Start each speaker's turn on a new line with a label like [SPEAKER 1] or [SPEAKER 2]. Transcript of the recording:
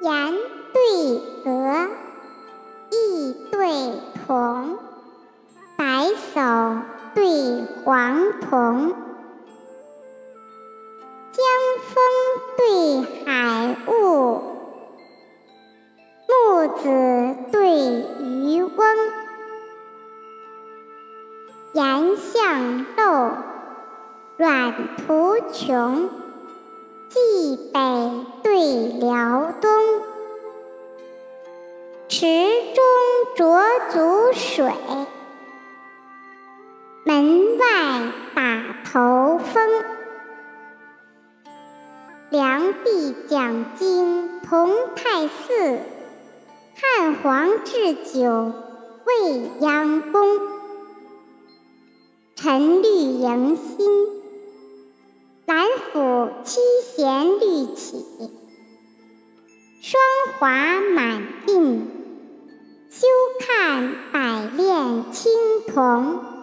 [SPEAKER 1] 言对格，意对同，白叟对黄童，江风对海雾，木子对渔翁，岩象漏，阮途穷，冀北对辽东。池中濯足水，门外打头风。梁帝讲经同泰寺，汉皇置酒未央宫。陈绿迎新，兰府七弦绿起，霜华满鬓。床。